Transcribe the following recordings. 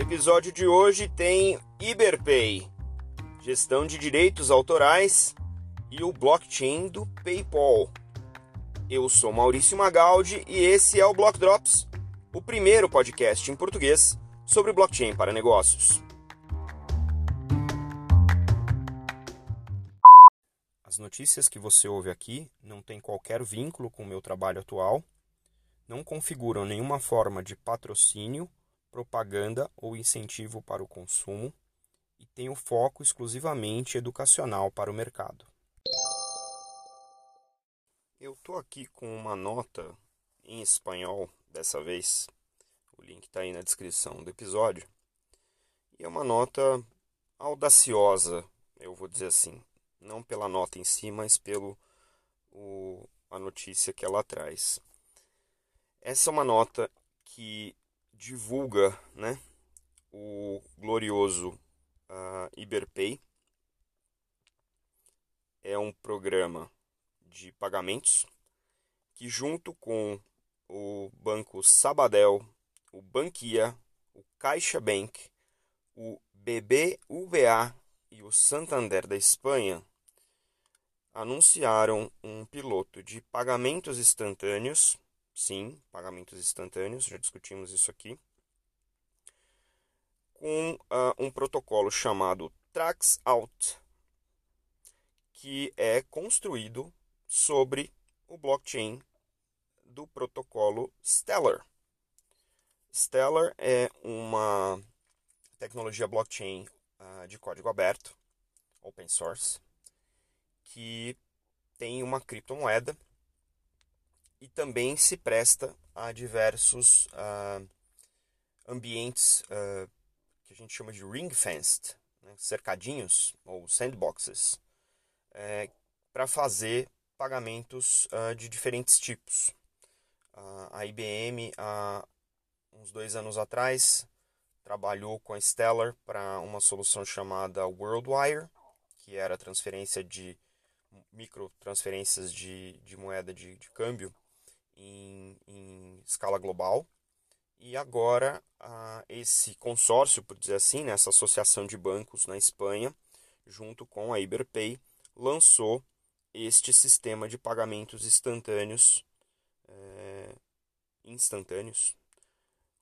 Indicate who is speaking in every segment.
Speaker 1: No episódio de hoje tem Iberpay, gestão de direitos autorais e o blockchain do PayPal. Eu sou Maurício Magaldi e esse é o Block Drops, o primeiro podcast em português sobre blockchain para negócios. As notícias que você ouve aqui não têm qualquer vínculo com o meu trabalho atual, não configuram nenhuma forma de patrocínio propaganda ou incentivo para o consumo e tem o foco exclusivamente educacional para o mercado. Eu estou aqui com uma nota em espanhol dessa vez. O link está aí na descrição do episódio. E é uma nota audaciosa, eu vou dizer assim. Não pela nota em si, mas pelo o, a notícia que ela traz. Essa é uma nota que divulga né, o glorioso uh, Iberpay. É um programa de pagamentos que, junto com o Banco Sabadell, o Bankia, o Caixa Bank, o BBVA e o Santander da Espanha, anunciaram um piloto de pagamentos instantâneos Sim, pagamentos instantâneos, já discutimos isso aqui. Com uh, um protocolo chamado Trax Out, que é construído sobre o blockchain do protocolo Stellar. Stellar é uma tecnologia blockchain uh, de código aberto, open source, que tem uma criptomoeda e também se presta a diversos uh, ambientes uh, que a gente chama de ring fenced, né, cercadinhos ou sandboxes, é, para fazer pagamentos uh, de diferentes tipos. a IBM, há uns dois anos atrás, trabalhou com a Stellar para uma solução chamada WorldWire, que era transferência de microtransferências de, de moeda de, de câmbio em, em escala global. E agora esse consórcio, por dizer assim, né, essa associação de bancos na Espanha, junto com a Iberpay, lançou este sistema de pagamentos instantâneos, é, instantâneos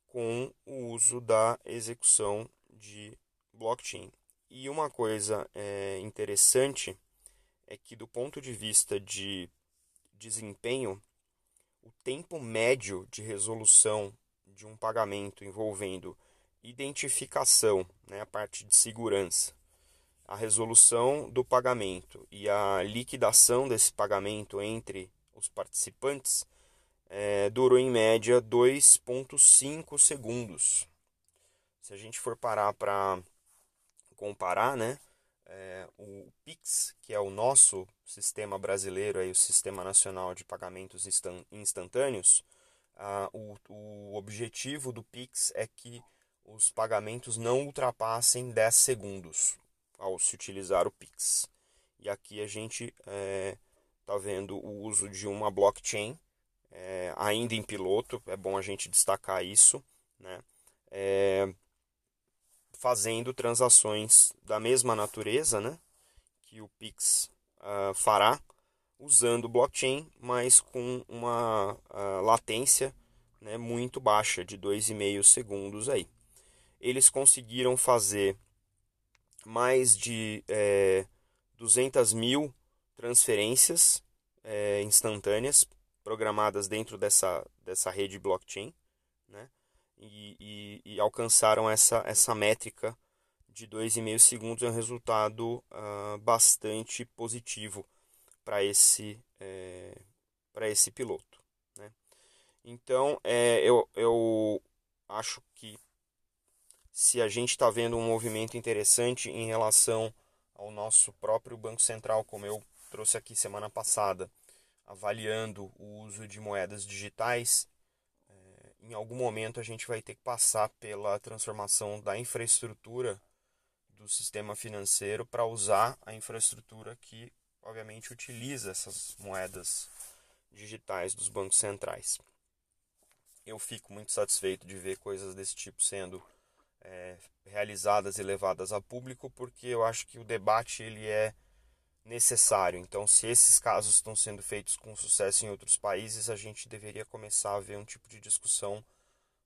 Speaker 1: com o uso da execução de blockchain. E uma coisa é, interessante é que, do ponto de vista de desempenho, o tempo médio de resolução de um pagamento envolvendo identificação, né, a parte de segurança, a resolução do pagamento e a liquidação desse pagamento entre os participantes é, durou em média 2,5 segundos. Se a gente for parar para comparar, né, é, o PIX, que é o nosso sistema brasileiro, aí, o Sistema Nacional de Pagamentos Instantâneos, ah, o, o objetivo do PIX é que os pagamentos não ultrapassem 10 segundos ao se utilizar o PIX. E aqui a gente está é, tá vendo o uso de uma blockchain, é, ainda em piloto, é bom a gente destacar isso, né? É, fazendo transações da mesma natureza, né, que o Pix uh, fará, usando blockchain, mas com uma uh, latência né, muito baixa, de 2,5 segundos aí. Eles conseguiram fazer mais de é, 200 mil transferências é, instantâneas programadas dentro dessa, dessa rede blockchain? E, e, e alcançaram essa, essa métrica de 2,5 segundos, é um resultado uh, bastante positivo para esse, é, esse piloto. Né? Então, é, eu, eu acho que se a gente está vendo um movimento interessante em relação ao nosso próprio Banco Central, como eu trouxe aqui semana passada, avaliando o uso de moedas digitais em algum momento a gente vai ter que passar pela transformação da infraestrutura do sistema financeiro para usar a infraestrutura que, obviamente, utiliza essas moedas digitais dos bancos centrais. Eu fico muito satisfeito de ver coisas desse tipo sendo é, realizadas e levadas a público, porque eu acho que o debate ele é necessário. Então, se esses casos estão sendo feitos com sucesso em outros países, a gente deveria começar a ver um tipo de discussão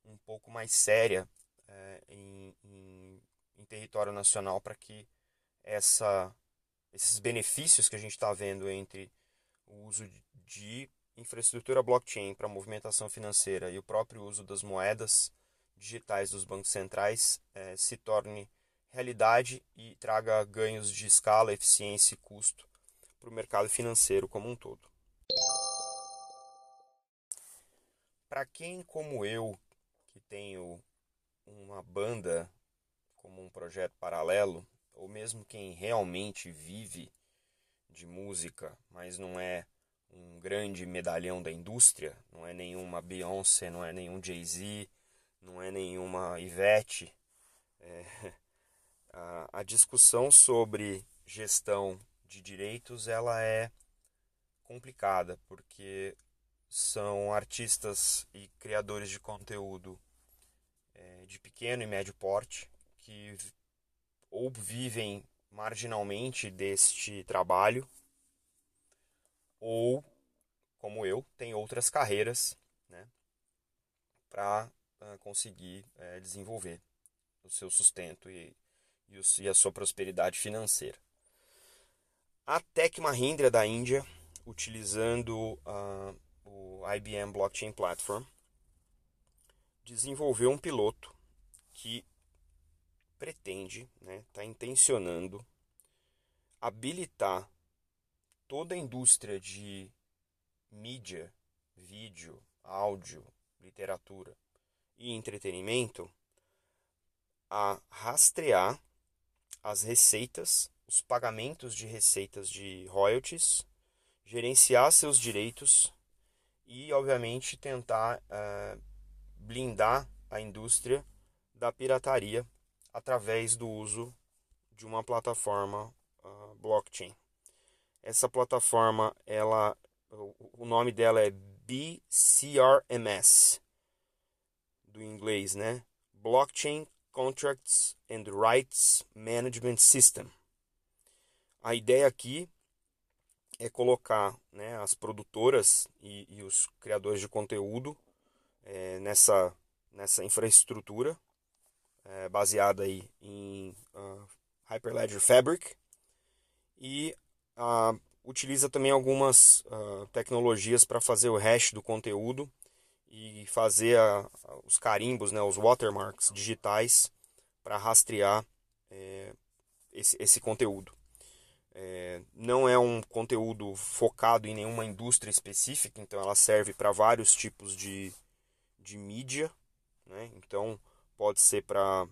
Speaker 1: um pouco mais séria é, em, em, em, território nacional para que essa, esses benefícios que a gente está vendo entre o uso de infraestrutura blockchain para movimentação financeira e o próprio uso das moedas digitais dos bancos centrais é, se torne realidade e traga ganhos de escala, eficiência e custo para o mercado financeiro como um todo. Para quem, como eu, que tenho uma banda como um projeto paralelo, ou mesmo quem realmente vive de música, mas não é um grande medalhão da indústria, não é nenhuma Beyoncé, não é nenhum Jay-Z, não é nenhuma Ivete. É, a, a discussão sobre gestão de direitos ela é complicada porque são artistas e criadores de conteúdo é, de pequeno e médio porte que ou vivem marginalmente deste trabalho ou como eu tem outras carreiras né, para uh, ah, conseguir uh, desenvolver o seu sustento e e a sua prosperidade financeira. A Tech Mahindra da Índia, utilizando uh, o IBM Blockchain Platform, desenvolveu um piloto que pretende, está né, tá intencionando habilitar toda a indústria de mídia, vídeo, áudio, literatura e entretenimento a rastrear as receitas, os pagamentos de receitas de royalties, gerenciar seus direitos e, obviamente, tentar uh, blindar a indústria da pirataria através do uso de uma plataforma uh, blockchain. Essa plataforma, ela, o nome dela é BCRMS, do inglês, né? Blockchain Contracts and Rights Management System. A ideia aqui é colocar né, as produtoras e, e, os criadores de conteúdo é, nessa, nessa infraestrutura é, baseada aí em uh, Hyperledger Fabric e uh, utiliza também algumas uh, tecnologias para fazer o hash do conteúdo e fazer a, os carimbos, né, os watermarks digitais para rastrear é, esse, esse conteúdo. É, não é um conteúdo focado em nenhuma indústria específica, então ela serve para vários tipos de, de mídia. Né? Então pode ser para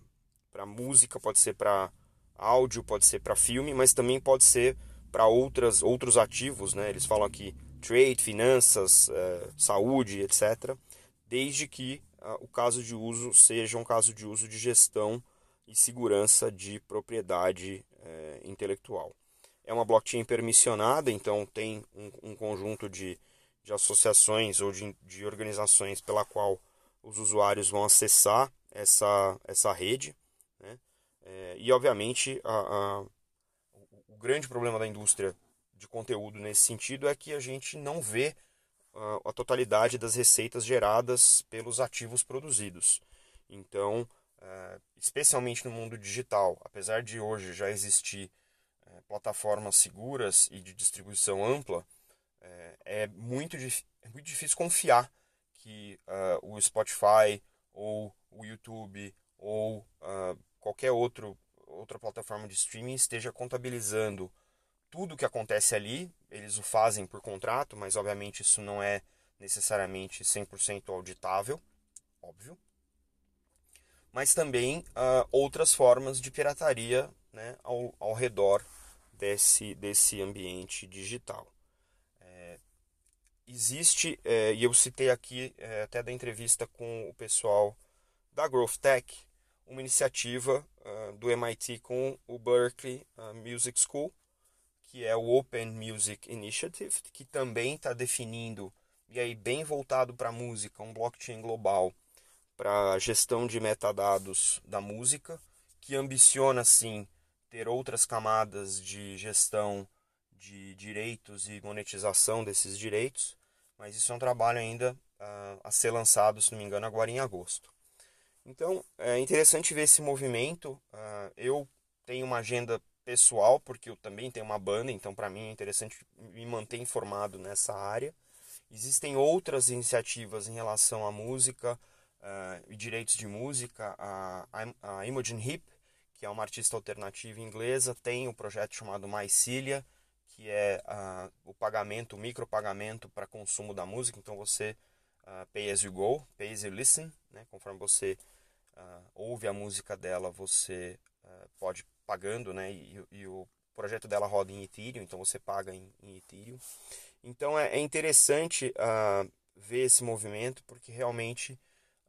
Speaker 1: música, pode ser para áudio, pode ser para filme, mas também pode ser para outras outros ativos. Né? Eles falam aqui trade, finanças, é, saúde, etc desde que ah, o caso de uso seja um caso de uso de gestão e segurança de propriedade eh, intelectual. É uma blockchain permissionada, então tem um, um conjunto de, de associações ou de, de organizações pela qual os usuários vão acessar essa, essa rede. Né? É, e, obviamente, a, a, o grande problema da indústria de conteúdo nesse sentido é que a gente não vê a totalidade das receitas geradas pelos ativos produzidos. Então, é, especialmente no mundo digital, apesar de hoje já existir é, plataformas seguras e de distribuição ampla, é, é muito, é muito difícil confiar que o Spotify ou o YouTube ou qualquer outro, outra plataforma de streaming esteja contabilizando tudo que acontece ali, eles o fazem por contrato, mas obviamente isso não é necessariamente 100% auditável, óbvio. Mas também uh, outras formas de pirataria né, ao, ao redor desse, desse ambiente digital. É, existe, é, e eu citei aqui é, até da entrevista com o pessoal da Growth Tech, uma iniciativa uh, do MIT com o Berkeley uh, Music School, que é o Open Music Initiative, que também está definindo, e aí bem voltado para a música, um blockchain global para gestão de metadados da música, que ambiciona sim ter outras camadas de gestão de direitos e monetização desses direitos, mas isso é um trabalho ainda uh, a ser lançado, se não me engano, agora em agosto. Então é interessante ver esse movimento. Uh, eu tenho uma agenda pessoal, porque eu também tenho uma banda, então para mim é interessante me manter informado nessa área. Existem outras iniciativas em relação à música uh, e direitos de música. A, a Imogen Heap, que é uma artista alternativa inglesa, tem um projeto chamado Mycelia, que é uh, o pagamento, o micropagamento para consumo da música. Então você uh, pay as you go, pay as you listen, né? conforme você ouve a música dela, você pode pagando, né? E, e, o projeto dela roda em Ethereum, então você paga em, em Ethereum. Então é, é interessante uh, ver esse movimento, porque realmente,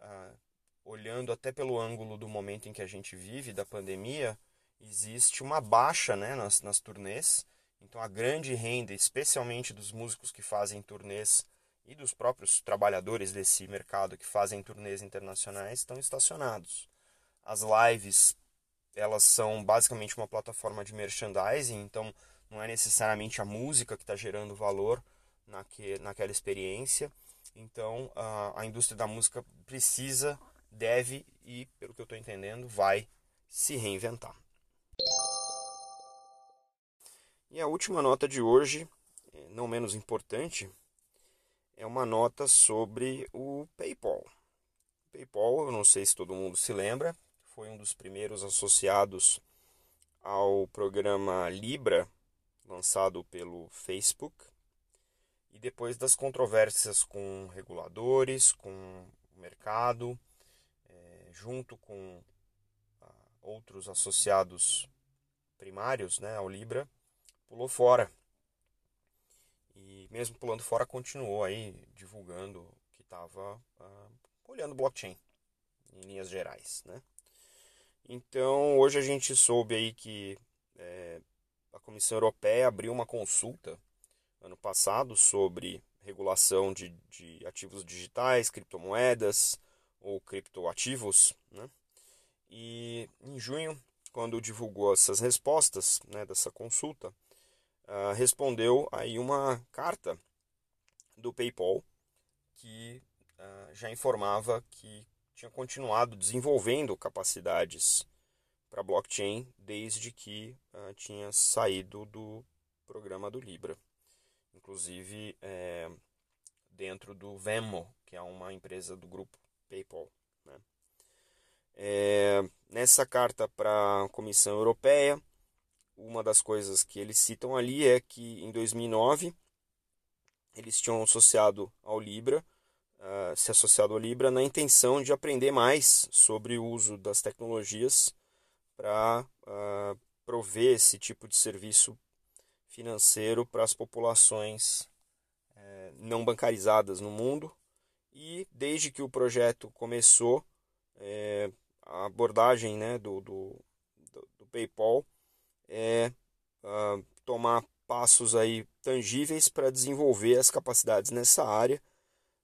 Speaker 1: uh, olhando até pelo ângulo do momento em que a gente vive, da pandemia, existe uma baixa né, nas, nas turnês. Então a grande renda, especialmente dos músicos que fazem turnês e dos próprios trabalhadores desse mercado que fazem turnês internacionais, estão estacionados. As lives elas são basicamente uma plataforma de merchandising, então não é necessariamente a música que está gerando valor naque, naquela experiência. Então a, a indústria da música precisa, deve e, pelo que eu estou entendendo, vai se reinventar. E a última nota de hoje, não menos importante, é uma nota sobre o PayPal. PayPal, eu não sei se todo mundo se lembra, foi um dos primeiros associados ao programa Libra, lançado pelo Facebook. E depois das controvérsias com reguladores, com o mercado, é, junto com ah, outros associados primários né, ao Libra, pulou fora. E mesmo pulando fora, continuou aí divulgando que estava ah, olhando blockchain em linhas gerais. Né? Então, hoje a gente soube aí que é, a Comissão Europeia abriu uma consulta ano passado sobre regulação de, de ativos digitais, criptomoedas ou criptoativos, né? E em junho, quando divulgou essas respostas né, dessa consulta, uh, respondeu aí uma carta do PayPal que uh, já informava que tinha continuado desenvolvendo capacidades para blockchain desde que uh, tinha saído do programa do Libra. Inclusive é, dentro do Venmo, que é uma empresa do grupo PayPal. Né? É, nessa carta para a Comissão Europeia, uma das coisas que eles citam ali é que em 2009 eles tinham associado ao Libra uh, se associado ao Libra na intenção de aprender mais sobre o uso das tecnologias para uh, prover esse tipo de serviço financeiro para as populações uh, não bancarizadas no mundo. E desde que o projeto começou, é, a abordagem né, do, do, do, PayPal é uh, tomar passos aí tangíveis para desenvolver as capacidades nessa área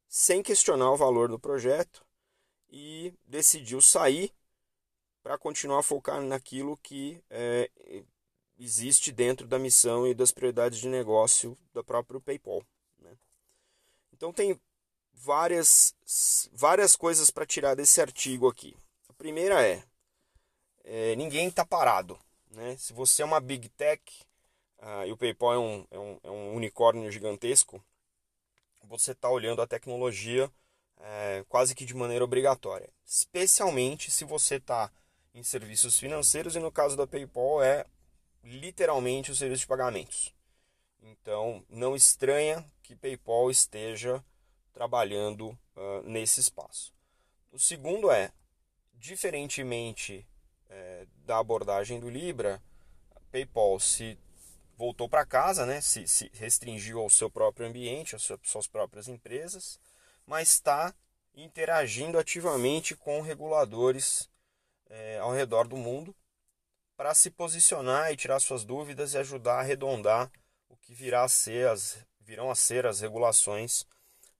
Speaker 1: sem questionar o valor do projeto e decidiu sair para continuar a focar naquilo que é, existe dentro da missão e das prioridades de negócio da própria PayPal. Né? Então tem várias, várias coisas para tirar desse artigo aqui. A primeira é, é ninguém está parado. Né? Se você é uma big tech, uh, e o PayPal é um, é um, é um unicórnio gigantesco, você está olhando a tecnologia é, quase que de maneira obrigatória, especialmente se você está em serviços financeiros e no caso da PayPal é literalmente o serviço de pagamentos. Então, não estranha que PayPal esteja trabalhando uh, nesse espaço. O segundo é, diferentemente é, da abordagem do Libra, PayPal se voltou para casa, né? Se, se, restringiu ao seu próprio ambiente, às suas próprias empresas, mas está interagindo ativamente com reguladores é, ao redor do mundo para se posicionar e tirar suas dúvidas e ajudar a arredondar o que virá a ser as, virão a ser as regulações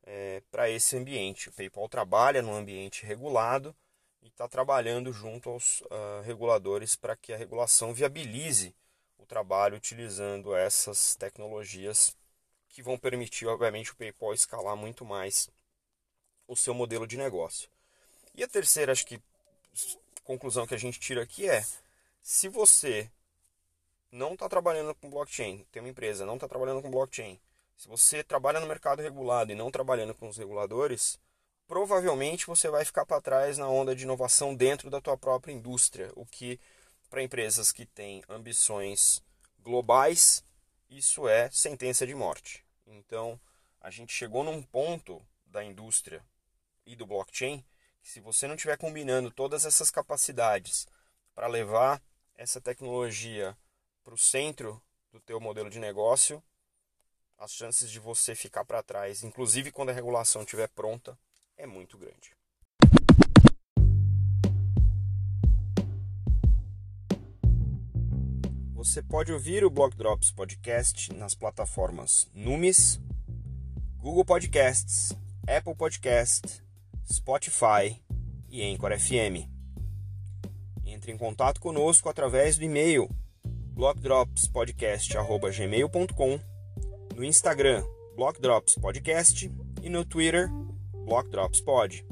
Speaker 1: é, para esse ambiente. O PayPal trabalha num ambiente regulado e está trabalhando junto aos uh, reguladores para que a regulação viabilize trabalho utilizando essas tecnologias que vão permitir, obviamente, o PayPal escalar muito mais o seu modelo de negócio. E a terceira, acho que conclusão que a gente tira aqui é: se você não está trabalhando com blockchain, tem uma empresa não está trabalhando com blockchain, se você trabalha no mercado regulado e não trabalhando com os reguladores, provavelmente você vai ficar para trás na onda de inovação dentro da tua própria indústria, o que para empresas que têm ambições globais, isso é sentença de morte. Então, a gente chegou num ponto da indústria e do blockchain que se você não estiver combinando todas essas capacidades para levar essa tecnologia para o centro do teu modelo de negócio, as chances de você ficar para trás, inclusive quando a regulação estiver pronta, é muito grande. Você pode ouvir o Block Drops Podcast nas plataformas Numis, Google Podcasts, Apple Podcast, Spotify e Anchor FM. Entre em contato conosco através do e-mail blockdropspodcast.gmail.com, no Instagram Blockdrops Podcast e no Twitter Block Drops Pod.